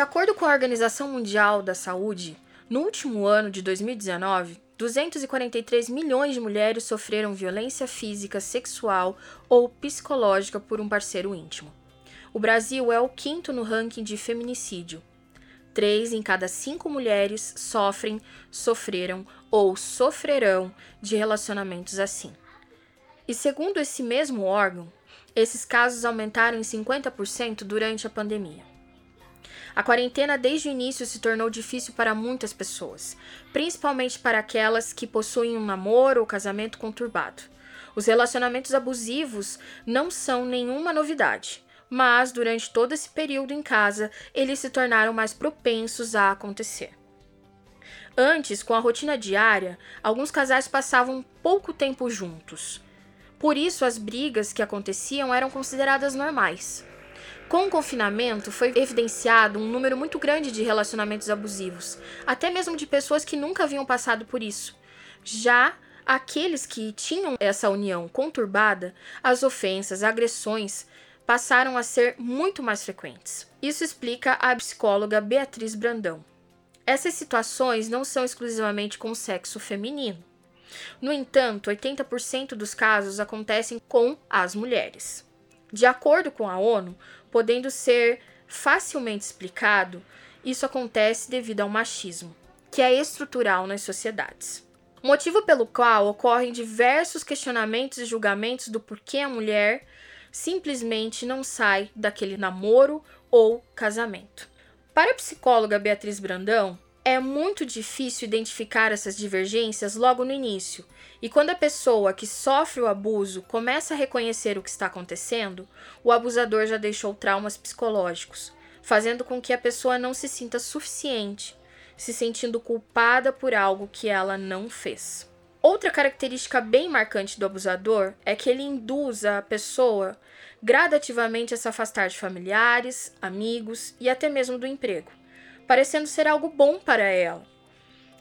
De acordo com a Organização Mundial da Saúde, no último ano de 2019, 243 milhões de mulheres sofreram violência física, sexual ou psicológica por um parceiro íntimo. O Brasil é o quinto no ranking de feminicídio. Três em cada cinco mulheres sofrem, sofreram ou sofrerão de relacionamentos assim. E segundo esse mesmo órgão, esses casos aumentaram em 50% durante a pandemia. A quarentena desde o início se tornou difícil para muitas pessoas, principalmente para aquelas que possuem um namoro ou casamento conturbado. Os relacionamentos abusivos não são nenhuma novidade, mas durante todo esse período em casa, eles se tornaram mais propensos a acontecer. Antes, com a rotina diária, alguns casais passavam pouco tempo juntos. Por isso, as brigas que aconteciam eram consideradas normais. Com o confinamento, foi evidenciado um número muito grande de relacionamentos abusivos, até mesmo de pessoas que nunca haviam passado por isso. Já aqueles que tinham essa união conturbada, as ofensas, agressões passaram a ser muito mais frequentes. Isso explica a psicóloga Beatriz Brandão. Essas situações não são exclusivamente com o sexo feminino. No entanto, 80% dos casos acontecem com as mulheres. De acordo com a ONU, podendo ser facilmente explicado, isso acontece devido ao machismo, que é estrutural nas sociedades. Motivo pelo qual ocorrem diversos questionamentos e julgamentos do porquê a mulher simplesmente não sai daquele namoro ou casamento. Para a psicóloga Beatriz Brandão, é muito difícil identificar essas divergências logo no início, e quando a pessoa que sofre o abuso começa a reconhecer o que está acontecendo, o abusador já deixou traumas psicológicos, fazendo com que a pessoa não se sinta suficiente, se sentindo culpada por algo que ela não fez. Outra característica bem marcante do abusador é que ele induz a pessoa gradativamente a se afastar de familiares, amigos e até mesmo do emprego parecendo ser algo bom para ela.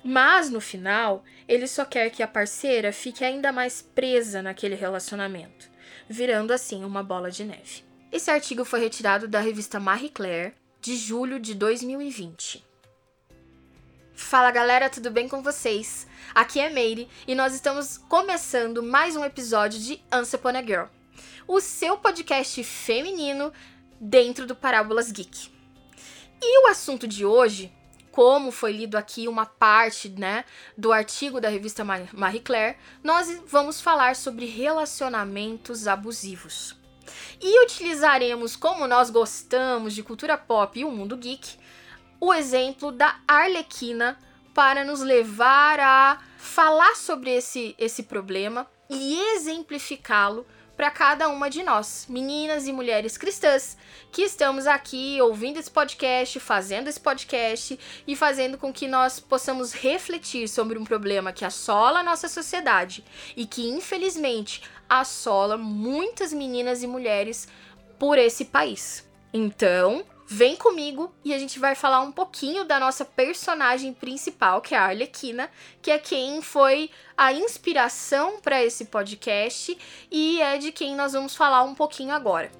Mas no final, ele só quer que a parceira fique ainda mais presa naquele relacionamento, virando assim uma bola de neve. Esse artigo foi retirado da revista Marie Claire, de julho de 2020. Fala galera, tudo bem com vocês? Aqui é Meire e nós estamos começando mais um episódio de Once Upon a Girl, o seu podcast feminino dentro do Parábolas Geek. E o assunto de hoje, como foi lido aqui uma parte, né, do artigo da revista Marie Claire, nós vamos falar sobre relacionamentos abusivos. E utilizaremos, como nós gostamos de cultura pop e o mundo geek, o exemplo da Arlequina para nos levar a falar sobre esse, esse problema e exemplificá-lo para cada uma de nós, meninas e mulheres cristãs, que estamos aqui ouvindo esse podcast, fazendo esse podcast e fazendo com que nós possamos refletir sobre um problema que assola a nossa sociedade e que, infelizmente, assola muitas meninas e mulheres por esse país. Então, Vem comigo e a gente vai falar um pouquinho da nossa personagem principal, que é a Arlequina, que é quem foi a inspiração para esse podcast e é de quem nós vamos falar um pouquinho agora.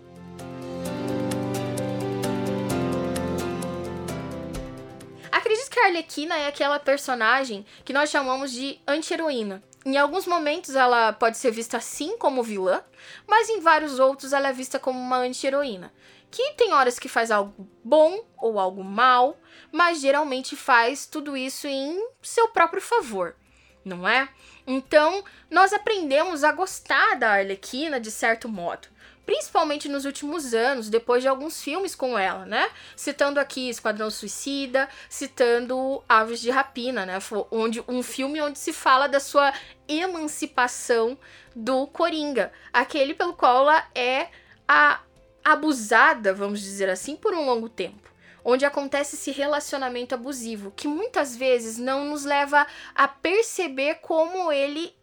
Acredito que a Arlequina é aquela personagem que nós chamamos de anti-heroína. Em alguns momentos ela pode ser vista assim como vilã, mas em vários outros ela é vista como uma anti-heroína que tem horas que faz algo bom ou algo mal, mas geralmente faz tudo isso em seu próprio favor, não é? Então, nós aprendemos a gostar da Arlequina de certo modo, principalmente nos últimos anos, depois de alguns filmes com ela, né? Citando aqui Esquadrão Suicida, citando Aves de Rapina, né? Onde um filme onde se fala da sua emancipação do Coringa, aquele pelo qual ela é a abusada, vamos dizer assim, por um longo tempo. Onde acontece esse relacionamento abusivo, que muitas vezes não nos leva a perceber como ele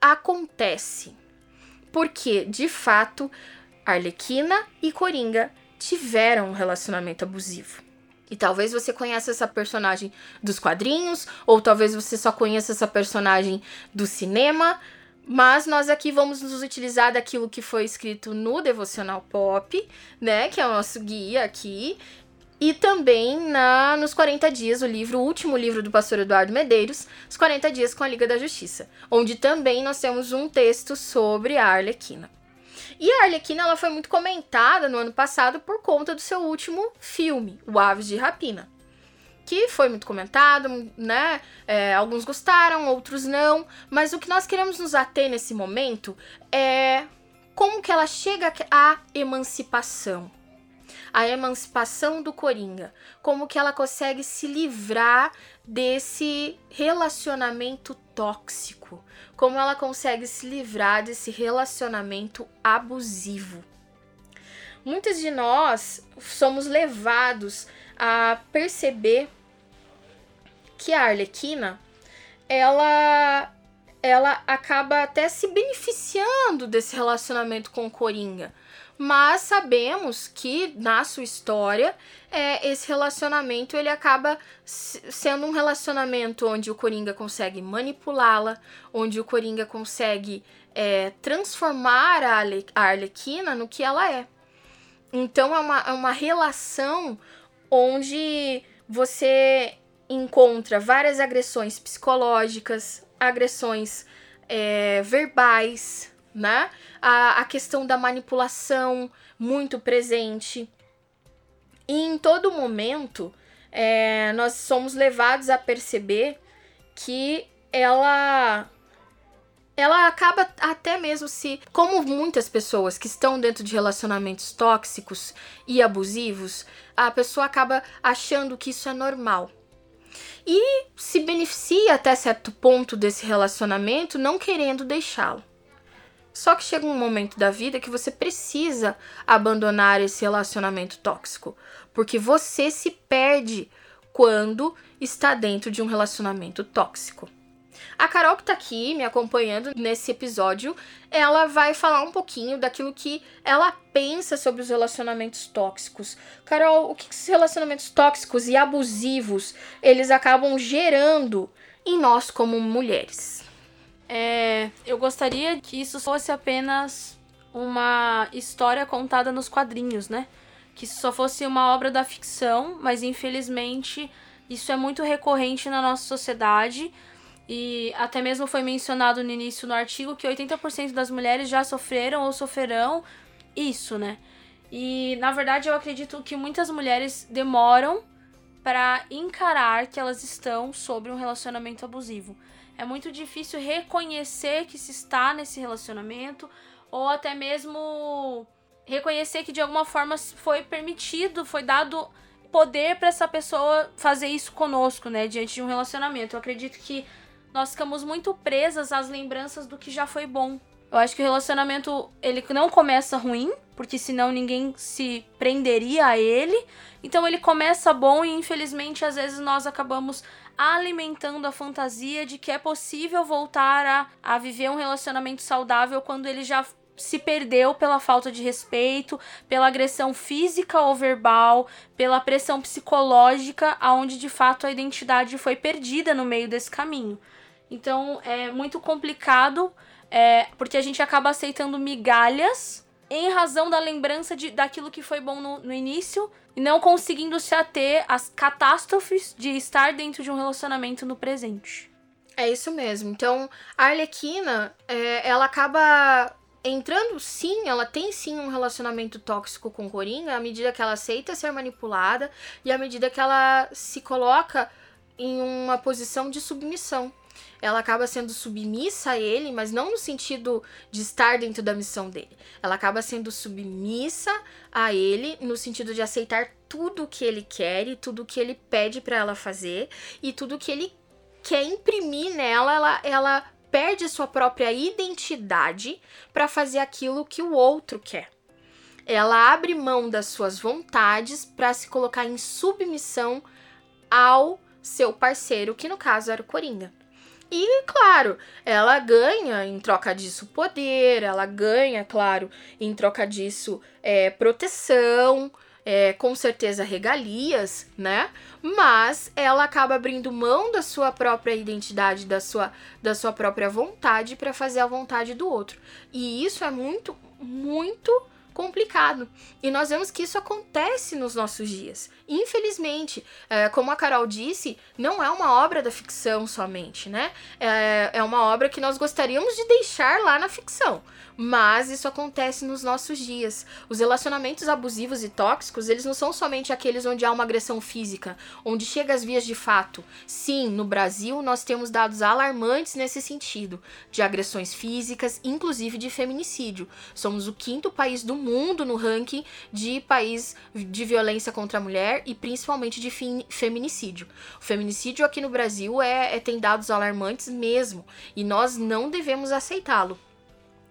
acontece. Porque, de fato, Arlequina e Coringa tiveram um relacionamento abusivo. E talvez você conheça essa personagem dos quadrinhos, ou talvez você só conheça essa personagem do cinema, mas nós aqui vamos nos utilizar daquilo que foi escrito no Devocional Pop, né? Que é o nosso guia aqui. E também na nos 40 dias, o livro, o último livro do pastor Eduardo Medeiros, Os 40 dias com a Liga da Justiça, onde também nós temos um texto sobre a Arlequina. E a Arlequina ela foi muito comentada no ano passado por conta do seu último filme, O Aves de Rapina. Que foi muito comentado, né? É, alguns gostaram, outros não. Mas o que nós queremos nos ater nesse momento é como que ela chega à emancipação a emancipação do Coringa, como que ela consegue se livrar desse relacionamento tóxico, como ela consegue se livrar desse relacionamento abusivo. Muitos de nós somos levados a perceber que a Arlequina ela ela acaba até se beneficiando desse relacionamento com o Coringa mas sabemos que na sua história é, esse relacionamento ele acaba sendo um relacionamento onde o Coringa consegue manipulá-la, onde o Coringa consegue é, transformar a, Arle a Arlequina no que ela é. Então é uma, é uma relação onde você encontra várias agressões psicológicas, agressões é, verbais, né? A, a questão da manipulação muito presente. E em todo momento, é, nós somos levados a perceber que ela ela acaba até mesmo se, como muitas pessoas que estão dentro de relacionamentos tóxicos e abusivos, a pessoa acaba achando que isso é normal. E se beneficia até certo ponto desse relacionamento, não querendo deixá-lo. Só que chega um momento da vida que você precisa abandonar esse relacionamento tóxico, porque você se perde quando está dentro de um relacionamento tóxico. A Carol que tá aqui me acompanhando nesse episódio, ela vai falar um pouquinho daquilo que ela pensa sobre os relacionamentos tóxicos. Carol, o que esses relacionamentos tóxicos e abusivos eles acabam gerando em nós como mulheres? É, eu gostaria que isso fosse apenas uma história contada nos quadrinhos, né? Que só fosse uma obra da ficção, mas infelizmente isso é muito recorrente na nossa sociedade. E até mesmo foi mencionado no início no artigo que 80% das mulheres já sofreram ou sofrerão isso, né? E na verdade eu acredito que muitas mulheres demoram para encarar que elas estão sobre um relacionamento abusivo é muito difícil reconhecer que se está nesse relacionamento ou até mesmo reconhecer que de alguma forma foi permitido, foi dado poder para essa pessoa fazer isso conosco, né, diante de um relacionamento. Eu acredito que nós ficamos muito presas às lembranças do que já foi bom. Eu acho que o relacionamento ele não começa ruim, porque senão ninguém se prenderia a ele. Então ele começa bom e infelizmente às vezes nós acabamos alimentando a fantasia de que é possível voltar a, a viver um relacionamento saudável quando ele já se perdeu pela falta de respeito, pela agressão física ou verbal, pela pressão psicológica, aonde de fato a identidade foi perdida no meio desse caminho. Então é muito complicado, é, porque a gente acaba aceitando migalhas em razão da lembrança de, daquilo que foi bom no, no início e não conseguindo se ater às catástrofes de estar dentro de um relacionamento no presente. É isso mesmo. Então, a Arlequina, é, ela acaba entrando sim, ela tem sim um relacionamento tóxico com o Coringa à medida que ela aceita ser manipulada e à medida que ela se coloca em uma posição de submissão ela acaba sendo submissa a ele, mas não no sentido de estar dentro da missão dele. Ela acaba sendo submissa a ele no sentido de aceitar tudo o que ele quer e tudo o que ele pede para ela fazer e tudo que ele quer imprimir nela, ela, ela perde sua própria identidade para fazer aquilo que o outro quer. Ela abre mão das suas vontades para se colocar em submissão ao seu parceiro, que no caso era o Coringa. E, claro, ela ganha em troca disso poder, ela ganha, claro, em troca disso é, proteção, é, com certeza regalias, né? Mas ela acaba abrindo mão da sua própria identidade, da sua, da sua própria vontade para fazer a vontade do outro. E isso é muito, muito complicado. E nós vemos que isso acontece nos nossos dias. Infelizmente, é, como a Carol disse, não é uma obra da ficção somente, né? É, é uma obra que nós gostaríamos de deixar lá na ficção. Mas isso acontece nos nossos dias. Os relacionamentos abusivos e tóxicos, eles não são somente aqueles onde há uma agressão física, onde chega às vias de fato. Sim, no Brasil nós temos dados alarmantes nesse sentido, de agressões físicas, inclusive de feminicídio. Somos o quinto país do mundo no ranking de país de violência contra a mulher e principalmente de feminicídio. O feminicídio aqui no Brasil é, é tem dados alarmantes mesmo, e nós não devemos aceitá-lo.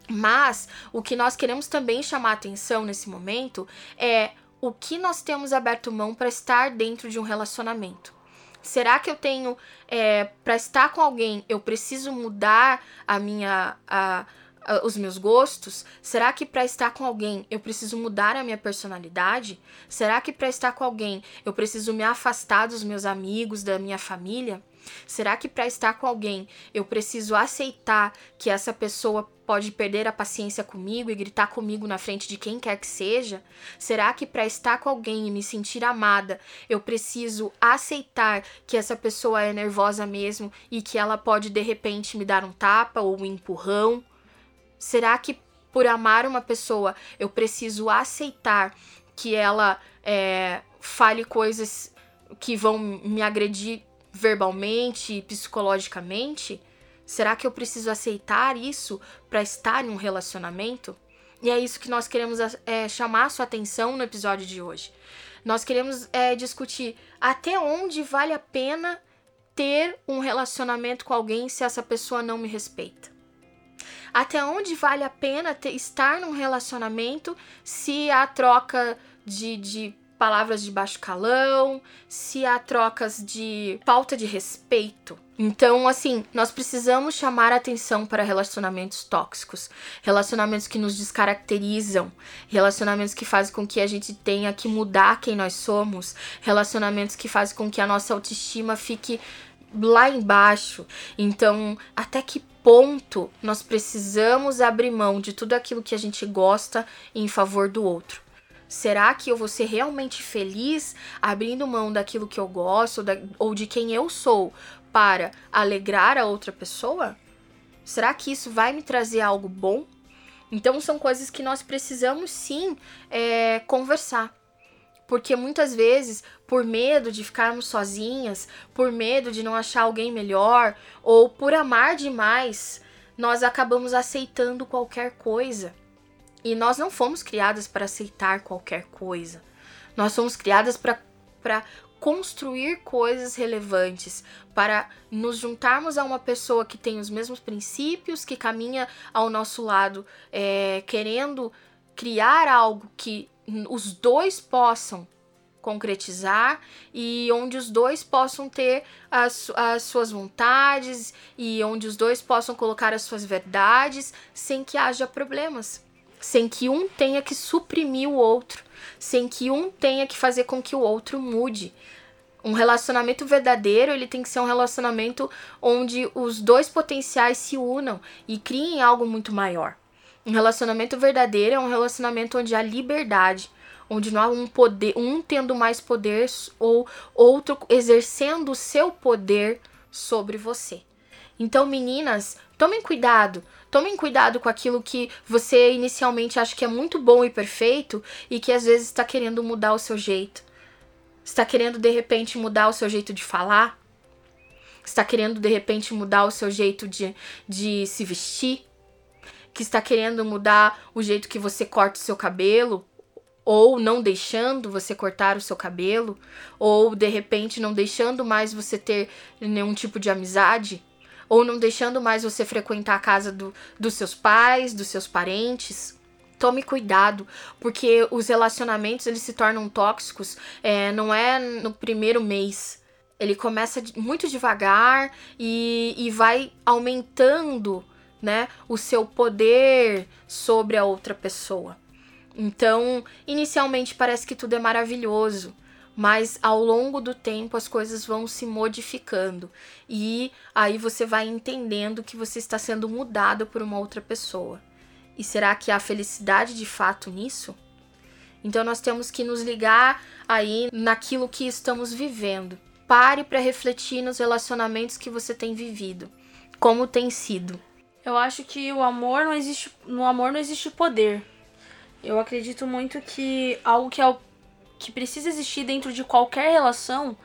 Mas o que nós queremos também chamar atenção nesse momento é o que nós temos aberto mão para estar dentro de um relacionamento. Será que eu tenho é, para estar com alguém eu preciso mudar a minha a, a, os meus gostos? Será que para estar com alguém eu preciso mudar a minha personalidade? Será que para estar com alguém eu preciso me afastar dos meus amigos, da minha família? Será que para estar com alguém eu preciso aceitar que essa pessoa pode perder a paciência comigo e gritar comigo na frente de quem quer que seja? Será que para estar com alguém e me sentir amada, eu preciso aceitar que essa pessoa é nervosa mesmo e que ela pode de repente me dar um tapa ou um empurrão? Será que por amar uma pessoa eu preciso aceitar que ela é, fale coisas que vão me agredir verbalmente psicologicamente? Será que eu preciso aceitar isso para estar em um relacionamento? E é isso que nós queremos é, chamar sua atenção no episódio de hoje. Nós queremos é, discutir até onde vale a pena ter um relacionamento com alguém se essa pessoa não me respeita. Até onde vale a pena ter, estar num relacionamento se a troca de, de palavras de baixo calão, se há trocas de falta de respeito. Então, assim, nós precisamos chamar atenção para relacionamentos tóxicos, relacionamentos que nos descaracterizam, relacionamentos que fazem com que a gente tenha que mudar quem nós somos, relacionamentos que fazem com que a nossa autoestima fique lá embaixo. Então, até que ponto nós precisamos abrir mão de tudo aquilo que a gente gosta em favor do outro? Será que eu vou ser realmente feliz abrindo mão daquilo que eu gosto da, ou de quem eu sou para alegrar a outra pessoa? Será que isso vai me trazer algo bom? Então são coisas que nós precisamos sim é, conversar. Porque muitas vezes, por medo de ficarmos sozinhas, por medo de não achar alguém melhor, ou por amar demais, nós acabamos aceitando qualquer coisa. E nós não fomos criadas para aceitar qualquer coisa. Nós fomos criadas para construir coisas relevantes, para nos juntarmos a uma pessoa que tem os mesmos princípios, que caminha ao nosso lado, é, querendo criar algo que os dois possam concretizar e onde os dois possam ter as, as suas vontades e onde os dois possam colocar as suas verdades sem que haja problemas sem que um tenha que suprimir o outro, sem que um tenha que fazer com que o outro mude. Um relacionamento verdadeiro, ele tem que ser um relacionamento onde os dois potenciais se unam e criem algo muito maior. Um relacionamento verdadeiro é um relacionamento onde há liberdade, onde não há um poder, um tendo mais poder ou outro exercendo o seu poder sobre você. Então, meninas, tomem cuidado. Tomem cuidado com aquilo que você inicialmente acha que é muito bom e perfeito e que às vezes está querendo mudar o seu jeito. Está querendo de repente mudar o seu jeito de falar? Está querendo de repente mudar o seu jeito de, de se vestir? Que está querendo mudar o jeito que você corta o seu cabelo? Ou não deixando você cortar o seu cabelo? Ou de repente não deixando mais você ter nenhum tipo de amizade? Ou não deixando mais você frequentar a casa do, dos seus pais, dos seus parentes. Tome cuidado, porque os relacionamentos eles se tornam tóxicos, é, não é no primeiro mês. Ele começa muito devagar e, e vai aumentando né, o seu poder sobre a outra pessoa. Então, inicialmente parece que tudo é maravilhoso, mas ao longo do tempo as coisas vão se modificando e aí você vai entendendo que você está sendo mudado por uma outra pessoa. E será que há felicidade de fato nisso? Então nós temos que nos ligar aí naquilo que estamos vivendo. Pare para refletir nos relacionamentos que você tem vivido, como tem sido. Eu acho que o amor não existe, no amor não existe poder. Eu acredito muito que algo que é que precisa existir dentro de qualquer relação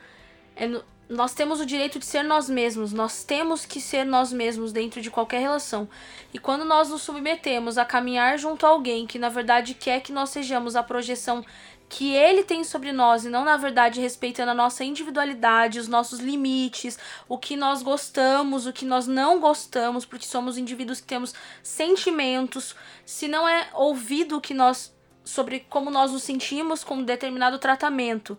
é no, nós temos o direito de ser nós mesmos, nós temos que ser nós mesmos dentro de qualquer relação. E quando nós nos submetemos a caminhar junto a alguém que na verdade quer que nós sejamos a projeção que ele tem sobre nós e não na verdade respeitando a nossa individualidade, os nossos limites, o que nós gostamos, o que nós não gostamos, porque somos indivíduos que temos sentimentos, se não é ouvido o que nós sobre como nós nos sentimos com um determinado tratamento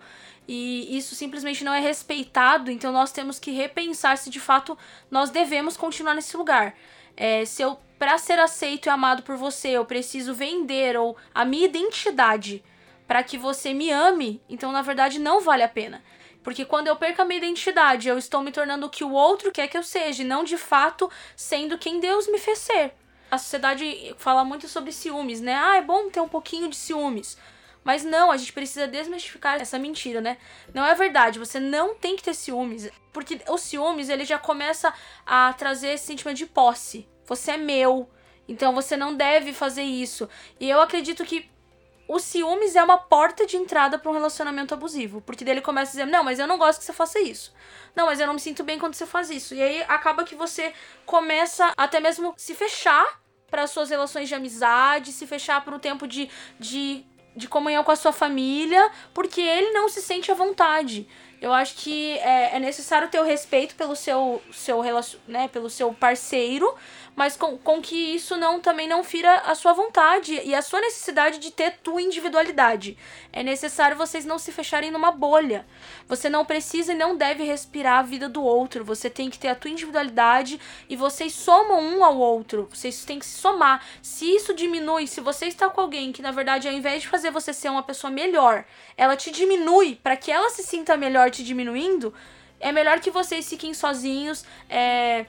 e isso simplesmente não é respeitado, então nós temos que repensar se de fato nós devemos continuar nesse lugar. É, se eu, para ser aceito e amado por você, eu preciso vender ou a minha identidade para que você me ame, então na verdade não vale a pena. Porque quando eu perco a minha identidade, eu estou me tornando o que o outro quer que eu seja, e não de fato sendo quem Deus me fez ser. A sociedade fala muito sobre ciúmes, né? Ah, é bom ter um pouquinho de ciúmes. Mas não, a gente precisa desmistificar essa mentira, né? Não é verdade, você não tem que ter ciúmes, porque o ciúmes ele já começa a trazer esse sentimento de posse. Você é meu, então você não deve fazer isso. E eu acredito que o ciúmes é uma porta de entrada para um relacionamento abusivo, porque dele começa a dizer: "Não, mas eu não gosto que você faça isso". Não, mas eu não me sinto bem quando você faz isso. E aí acaba que você começa até mesmo se fechar para suas relações de amizade, se fechar para o tempo de, de de comunhão com a sua família, porque ele não se sente à vontade. Eu acho que é, é necessário ter o respeito pelo seu, seu, né, pelo seu parceiro, mas com, com que isso não também não fira a sua vontade e a sua necessidade de ter tua individualidade. É necessário vocês não se fecharem numa bolha. Você não precisa e não deve respirar a vida do outro. Você tem que ter a tua individualidade e vocês somam um ao outro. Vocês têm que se somar. Se isso diminui, se você está com alguém que na verdade ao invés de fazer você ser uma pessoa melhor, ela te diminui para que ela se sinta melhor te diminuindo, é melhor que vocês fiquem sozinhos, é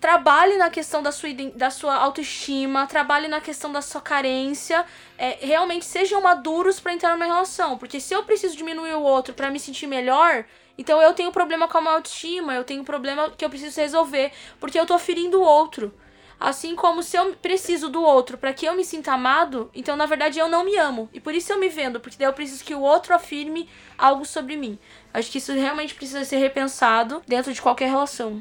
trabalhe na questão da sua, da sua autoestima, trabalhe na questão da sua carência, é, realmente sejam maduros para entrar numa relação. Porque se eu preciso diminuir o outro para me sentir melhor, então eu tenho problema com a minha autoestima, eu tenho problema que eu preciso resolver, porque eu tô ferindo o outro. Assim como se eu preciso do outro para que eu me sinta amado, então na verdade eu não me amo. E por isso eu me vendo, porque daí eu preciso que o outro afirme algo sobre mim. Acho que isso realmente precisa ser repensado dentro de qualquer relação.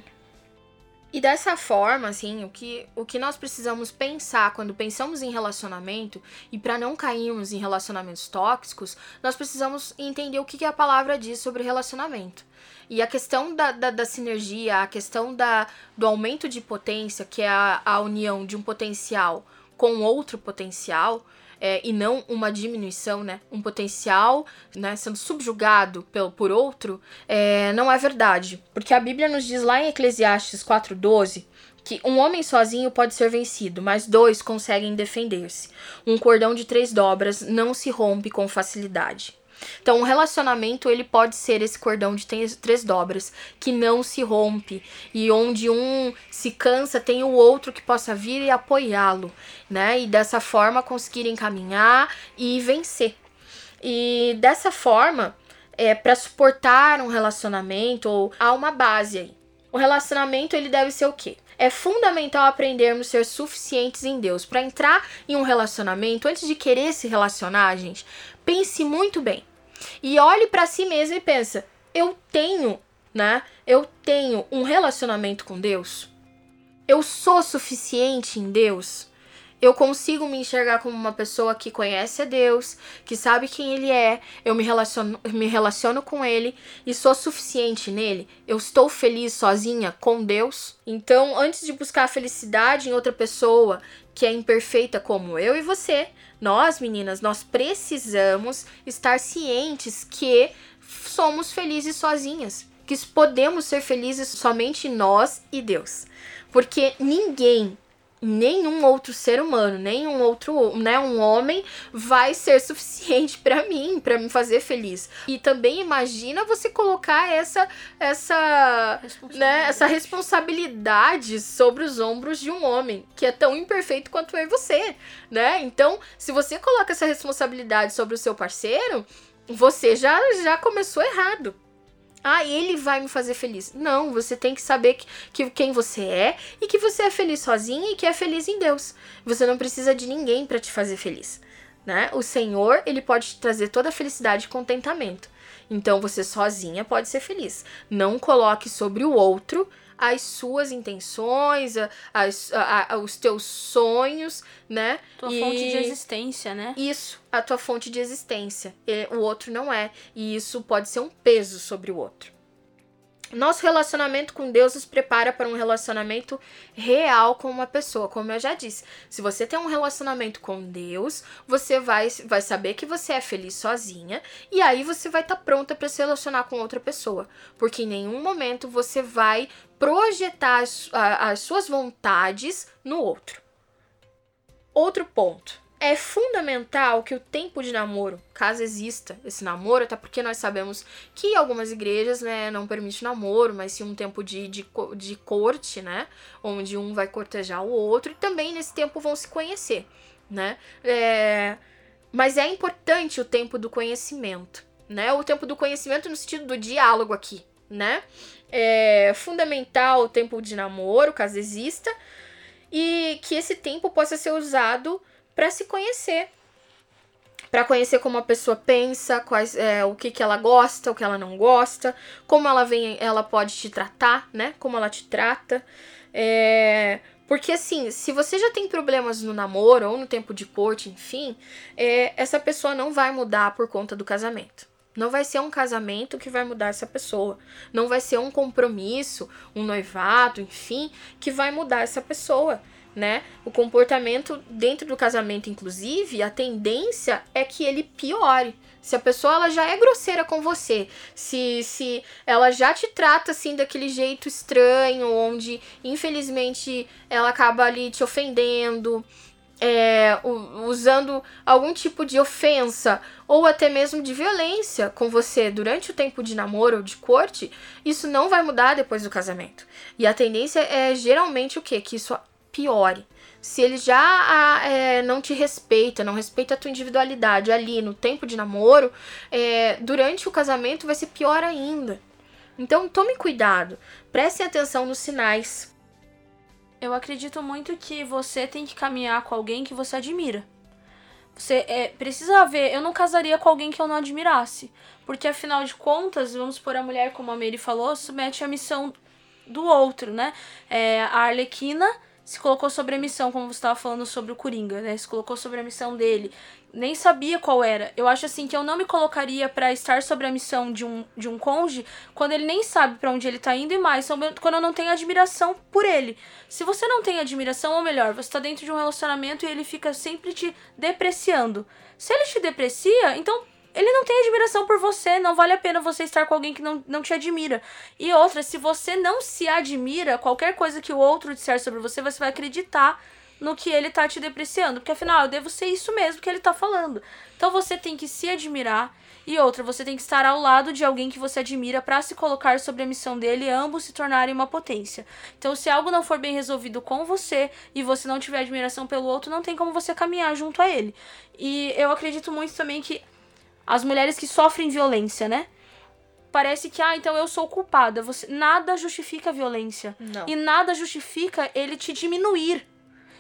E dessa forma, assim, o que, o que nós precisamos pensar quando pensamos em relacionamento, e para não cairmos em relacionamentos tóxicos, nós precisamos entender o que, que a palavra diz sobre relacionamento. E a questão da, da, da, sinergia, a questão da, do aumento de potência, que é a, a união de um potencial com outro potencial, é, e não uma diminuição, né? Um potencial né, sendo subjugado pelo, por outro, é, não é verdade. Porque a Bíblia nos diz lá em Eclesiastes 4,12 que um homem sozinho pode ser vencido, mas dois conseguem defender-se. Um cordão de três dobras não se rompe com facilidade. Então, um relacionamento ele pode ser esse cordão de três dobras que não se rompe e onde um se cansa, tem o outro que possa vir e apoiá-lo, né? E dessa forma conseguirem caminhar e vencer. E dessa forma, é para suportar um relacionamento ou há uma base aí. O relacionamento ele deve ser o quê? É fundamental aprendermos a ser suficientes em Deus. Para entrar em um relacionamento, antes de querer se relacionar, gente, pense muito bem. E olhe para si mesmo e pensa: eu tenho, né? Eu tenho um relacionamento com Deus? Eu sou suficiente em Deus? Eu consigo me enxergar como uma pessoa que conhece a Deus, que sabe quem Ele é, eu me relaciono, me relaciono com Ele e sou suficiente nele? Eu estou feliz sozinha com Deus? Então, antes de buscar a felicidade em outra pessoa que é imperfeita como eu e você, nós, meninas, nós precisamos estar cientes que somos felizes sozinhas, que podemos ser felizes somente nós e Deus. Porque ninguém nenhum outro ser humano, nenhum outro, né, um homem vai ser suficiente para mim, para me fazer feliz. E também imagina você colocar essa essa, né, essa responsabilidade sobre os ombros de um homem, que é tão imperfeito quanto eu e você, né? Então, se você coloca essa responsabilidade sobre o seu parceiro, você já já começou errado. Ah, ele vai me fazer feliz. Não, você tem que saber que, que, quem você é e que você é feliz sozinha e que é feliz em Deus. Você não precisa de ninguém para te fazer feliz, né? O Senhor, ele pode te trazer toda a felicidade e contentamento. Então você sozinha pode ser feliz. Não coloque sobre o outro as suas intenções, as, a, a, os teus sonhos, né? Tua e... fonte de existência, né? Isso, a tua fonte de existência. E o outro não é. E isso pode ser um peso sobre o outro. Nosso relacionamento com Deus nos prepara para um relacionamento real com uma pessoa, como eu já disse. Se você tem um relacionamento com Deus, você vai, vai saber que você é feliz sozinha e aí você vai estar tá pronta para se relacionar com outra pessoa, porque em nenhum momento você vai projetar as, as suas vontades no outro. Outro ponto é fundamental que o tempo de namoro, caso exista esse namoro, até porque nós sabemos que algumas igrejas, né, não permitem namoro, mas sim um tempo de, de, de corte, né, onde um vai cortejar o outro, e também nesse tempo vão se conhecer, né, é, mas é importante o tempo do conhecimento, né, o tempo do conhecimento no sentido do diálogo aqui, né, é fundamental o tempo de namoro, caso exista, e que esse tempo possa ser usado para se conhecer. Para conhecer como a pessoa pensa, quais, é, o que, que ela gosta, o que ela não gosta, como ela vem, ela pode te tratar, né? Como ela te trata. É, porque assim, se você já tem problemas no namoro ou no tempo de corte, enfim, é, essa pessoa não vai mudar por conta do casamento. Não vai ser um casamento que vai mudar essa pessoa. Não vai ser um compromisso, um noivado, enfim, que vai mudar essa pessoa né? O comportamento dentro do casamento, inclusive, a tendência é que ele piore. Se a pessoa ela já é grosseira com você, se, se ela já te trata assim daquele jeito estranho, onde infelizmente ela acaba ali te ofendendo, é, usando algum tipo de ofensa ou até mesmo de violência com você durante o tempo de namoro ou de corte, isso não vai mudar depois do casamento. E a tendência é geralmente o quê? Que isso piore. Se ele já é, não te respeita, não respeita a tua individualidade ali no tempo de namoro, é, durante o casamento vai ser pior ainda. Então tome cuidado, preste atenção nos sinais. Eu acredito muito que você tem que caminhar com alguém que você admira. Você é, precisa ver, eu não casaria com alguém que eu não admirasse. Porque afinal de contas, vamos por a mulher, como a Mary falou, submete a missão do outro, né? É, a Arlequina se colocou sobre a missão, como você estava falando sobre o Coringa, né? Se colocou sobre a missão dele. Nem sabia qual era. Eu acho assim que eu não me colocaria para estar sobre a missão de um, de um conge quando ele nem sabe para onde ele tá indo e mais, quando eu não tenho admiração por ele. Se você não tem admiração, ou melhor, você tá dentro de um relacionamento e ele fica sempre te depreciando. Se ele te deprecia, então ele não tem admiração por você, não vale a pena você estar com alguém que não, não te admira. E outra, se você não se admira, qualquer coisa que o outro disser sobre você, você vai acreditar no que ele tá te depreciando. Porque afinal, eu devo ser isso mesmo que ele tá falando. Então você tem que se admirar. E outra, você tem que estar ao lado de alguém que você admira para se colocar sobre a missão dele e ambos se tornarem uma potência. Então, se algo não for bem resolvido com você e você não tiver admiração pelo outro, não tem como você caminhar junto a ele. E eu acredito muito também que as mulheres que sofrem violência, né? Parece que, ah, então eu sou culpada. Você nada justifica a violência. Não. E nada justifica ele te diminuir.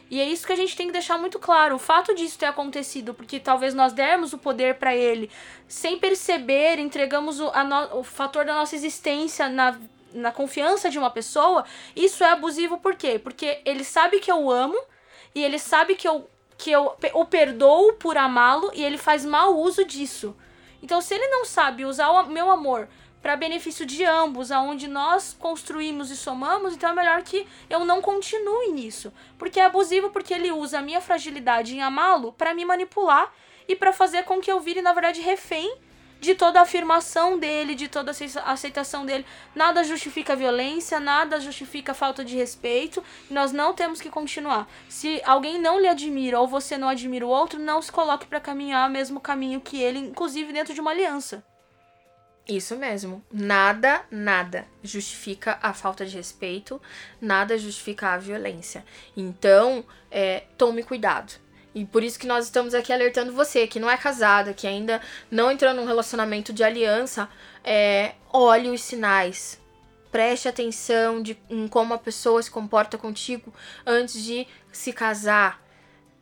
E é isso que a gente tem que deixar muito claro. O fato disso ter acontecido, porque talvez nós dermos o poder para ele sem perceber, entregamos o, no, o fator da nossa existência na, na confiança de uma pessoa, isso é abusivo por quê? Porque ele sabe que eu amo e ele sabe que eu que eu o perdoo por amá-lo e ele faz mau uso disso. Então, se ele não sabe usar o meu amor para benefício de ambos, aonde nós construímos e somamos, então é melhor que eu não continue nisso, porque é abusivo porque ele usa a minha fragilidade em amá-lo para me manipular e para fazer com que eu vire na verdade refém de toda a afirmação dele, de toda a aceitação dele. Nada justifica violência, nada justifica falta de respeito. Nós não temos que continuar. Se alguém não lhe admira ou você não admira o outro, não se coloque para caminhar o mesmo caminho que ele, inclusive dentro de uma aliança. Isso mesmo. Nada, nada justifica a falta de respeito, nada justifica a violência. Então, é, tome cuidado. E por isso que nós estamos aqui alertando você, que não é casada, que ainda não entrou num relacionamento de aliança, é, olhe os sinais. Preste atenção de, em como a pessoa se comporta contigo antes de se casar.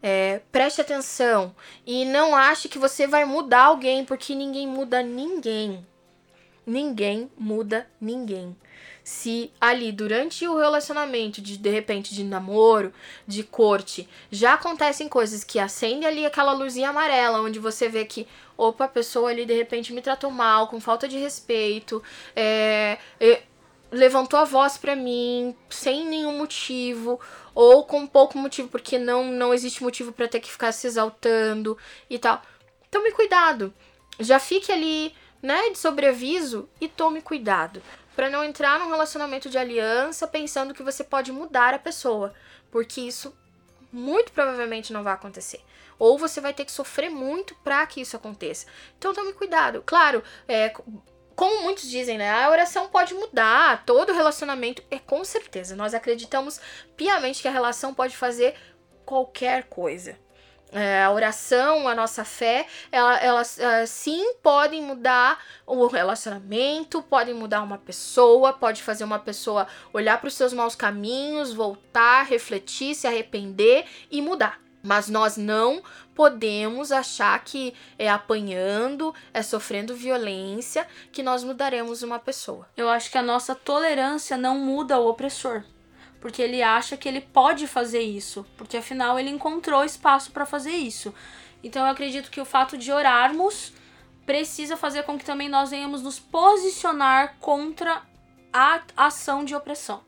É, preste atenção e não ache que você vai mudar alguém, porque ninguém muda ninguém ninguém muda ninguém. Se ali durante o relacionamento, de, de repente de namoro, de corte, já acontecem coisas que acendem ali aquela luzinha amarela, onde você vê que, opa, a pessoa ali de repente me tratou mal, com falta de respeito, é, é, levantou a voz para mim sem nenhum motivo, ou com pouco motivo, porque não, não existe motivo para ter que ficar se exaltando e tal. Tome cuidado. Já fique ali né, de sobreaviso e tome cuidado para não entrar num relacionamento de aliança pensando que você pode mudar a pessoa, porque isso muito provavelmente não vai acontecer. Ou você vai ter que sofrer muito para que isso aconteça. Então tome cuidado. Claro, é, como muitos dizem, né? A oração pode mudar todo relacionamento. É com certeza. Nós acreditamos piamente que a relação pode fazer qualquer coisa. É, a oração, a nossa fé, ela, elas uh, sim podem mudar o relacionamento, podem mudar uma pessoa, pode fazer uma pessoa olhar para os seus maus caminhos, voltar, refletir, se arrepender e mudar. Mas nós não podemos achar que é apanhando, é sofrendo violência que nós mudaremos uma pessoa. Eu acho que a nossa tolerância não muda o opressor porque ele acha que ele pode fazer isso, porque afinal ele encontrou espaço para fazer isso. Então eu acredito que o fato de orarmos precisa fazer com que também nós venhamos nos posicionar contra a ação de opressão.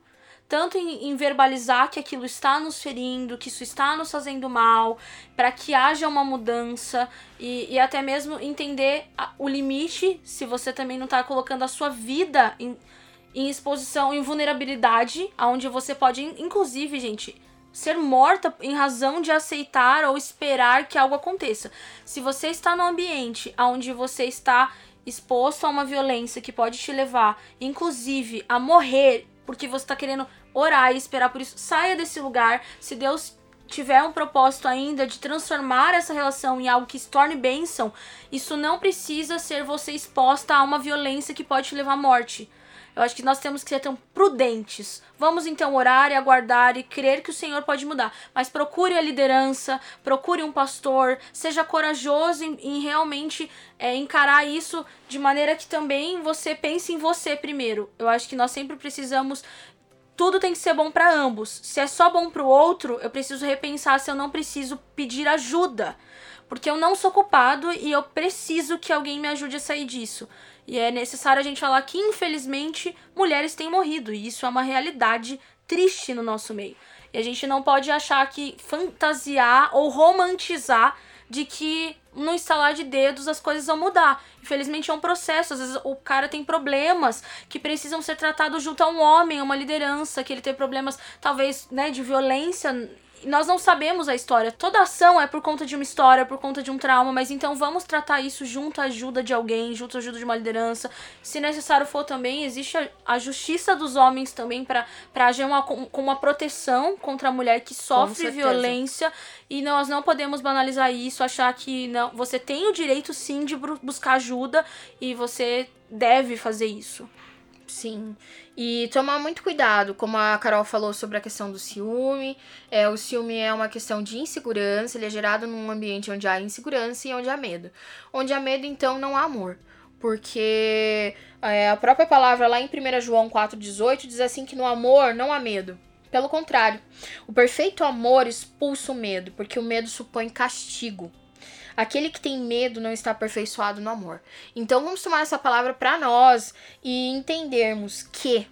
Tanto em, em verbalizar que aquilo está nos ferindo, que isso está nos fazendo mal, para que haja uma mudança e, e até mesmo entender a, o limite, se você também não está colocando a sua vida em, em exposição, em vulnerabilidade, onde você pode, inclusive, gente, ser morta em razão de aceitar ou esperar que algo aconteça. Se você está no ambiente onde você está exposto a uma violência que pode te levar, inclusive, a morrer, porque você está querendo orar e esperar por isso, saia desse lugar. Se Deus tiver um propósito ainda de transformar essa relação em algo que se torne bênção, isso não precisa ser você exposta a uma violência que pode te levar à morte. Eu acho que nós temos que ser tão prudentes. Vamos então orar e aguardar e crer que o Senhor pode mudar. Mas procure a liderança, procure um pastor, seja corajoso em, em realmente é, encarar isso de maneira que também você pense em você primeiro. Eu acho que nós sempre precisamos tudo tem que ser bom para ambos. Se é só bom para o outro, eu preciso repensar se eu não preciso pedir ajuda, porque eu não sou culpado e eu preciso que alguém me ajude a sair disso. E é necessário a gente falar que, infelizmente, mulheres têm morrido. E isso é uma realidade triste no nosso meio. E a gente não pode achar que fantasiar ou romantizar de que no instalar de dedos as coisas vão mudar. Infelizmente é um processo, às vezes o cara tem problemas que precisam ser tratados junto a um homem, uma liderança, que ele tem problemas talvez, né, de violência nós não sabemos a história. Toda ação é por conta de uma história, por conta de um trauma, mas então vamos tratar isso junto à ajuda de alguém, junto à ajuda de uma liderança. Se necessário for também, existe a, a justiça dos homens também para agir uma, com, uma proteção contra a mulher que sofre violência. E nós não podemos banalizar isso, achar que não, você tem o direito sim de buscar ajuda e você deve fazer isso. Sim. E tomar muito cuidado, como a Carol falou sobre a questão do ciúme. É, o ciúme é uma questão de insegurança, ele é gerado num ambiente onde há insegurança e onde há medo. Onde há medo, então, não há amor. Porque é, a própria palavra lá em 1 João 4,18 diz assim que no amor não há medo. Pelo contrário, o perfeito amor expulsa o medo, porque o medo supõe castigo. Aquele que tem medo não está aperfeiçoado no amor. Então vamos tomar essa palavra para nós e entendermos que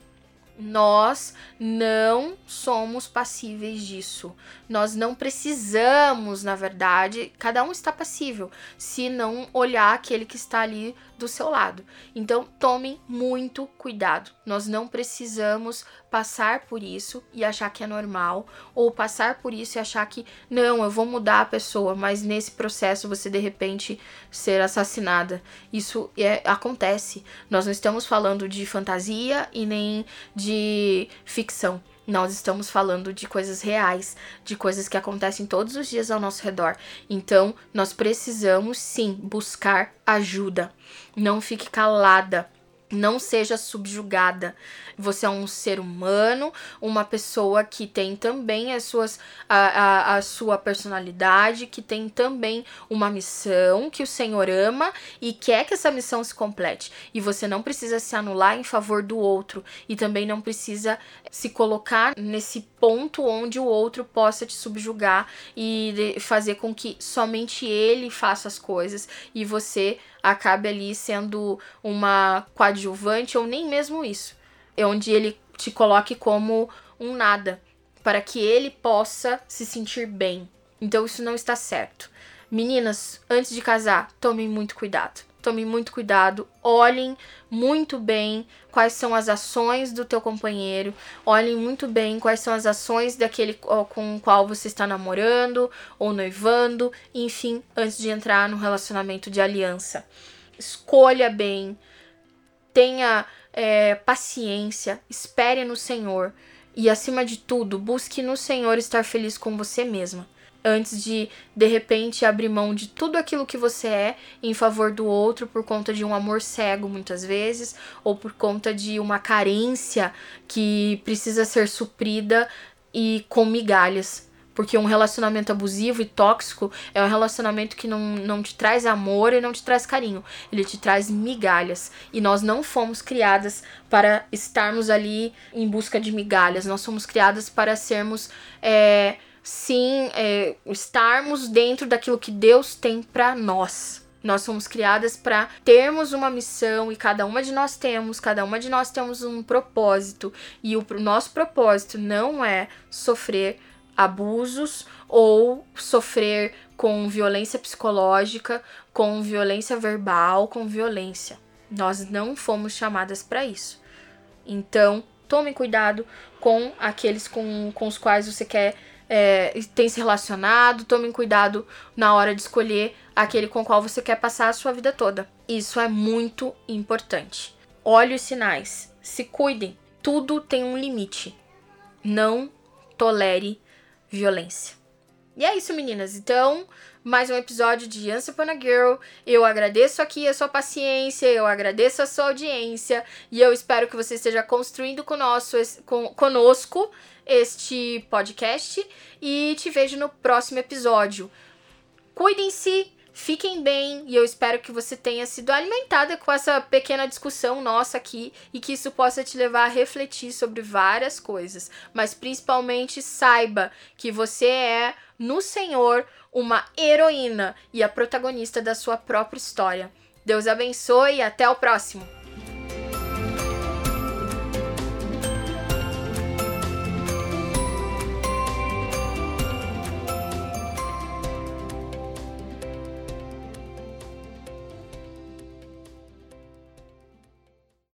nós não somos passíveis disso. Nós não precisamos, na verdade, cada um está passível, se não olhar aquele que está ali do seu lado. Então, tomem muito cuidado. Nós não precisamos passar por isso e achar que é normal, ou passar por isso e achar que não, eu vou mudar a pessoa, mas nesse processo você de repente ser assassinada. Isso é, acontece. Nós não estamos falando de fantasia e nem de ficção. Nós estamos falando de coisas reais, de coisas que acontecem todos os dias ao nosso redor. Então, nós precisamos sim buscar ajuda. Não fique calada. Não seja subjugada. Você é um ser humano, uma pessoa que tem também as suas, a, a, a sua personalidade, que tem também uma missão que o Senhor ama e quer que essa missão se complete. E você não precisa se anular em favor do outro e também não precisa se colocar nesse ponto onde o outro possa te subjugar e fazer com que somente ele faça as coisas e você acabe ali sendo uma coadjuvante ou nem mesmo isso. É onde ele te coloque como um nada, para que ele possa se sentir bem. Então isso não está certo. Meninas, antes de casar, tomem muito cuidado. Tomem muito cuidado, olhem muito bem quais são as ações do teu companheiro, olhem muito bem quais são as ações daquele com o qual você está namorando ou noivando, enfim, antes de entrar no relacionamento de aliança. Escolha bem, tenha é, paciência, espere no Senhor e, acima de tudo, busque no Senhor estar feliz com você mesma antes de de repente abrir mão de tudo aquilo que você é em favor do outro por conta de um amor cego muitas vezes ou por conta de uma carência que precisa ser suprida e com migalhas. Porque um relacionamento abusivo e tóxico é um relacionamento que não, não te traz amor e não te traz carinho. Ele te traz migalhas. E nós não fomos criadas para estarmos ali em busca de migalhas. Nós somos criadas para sermos. É, sim é, estarmos dentro daquilo que Deus tem para nós. Nós somos criadas para termos uma missão e cada uma de nós temos, cada uma de nós temos um propósito e o nosso propósito não é sofrer abusos ou sofrer com violência psicológica, com violência verbal, com violência. Nós não fomos chamadas para isso. Então, tome cuidado com aqueles com, com os quais você quer é, tem se relacionado, tomem cuidado na hora de escolher aquele com qual você quer passar a sua vida toda. Isso é muito importante. Olhe os sinais, se cuidem, tudo tem um limite. Não tolere violência. E é isso, meninas. Então, mais um episódio de Answer Upon a Girl. Eu agradeço aqui a sua paciência, eu agradeço a sua audiência e eu espero que você esteja construindo conosco, conosco este podcast e te vejo no próximo episódio. Cuidem-se, fiquem bem e eu espero que você tenha sido alimentada com essa pequena discussão nossa aqui e que isso possa te levar a refletir sobre várias coisas, mas principalmente saiba que você é no Senhor uma heroína e a protagonista da sua própria história. Deus abençoe e até o próximo.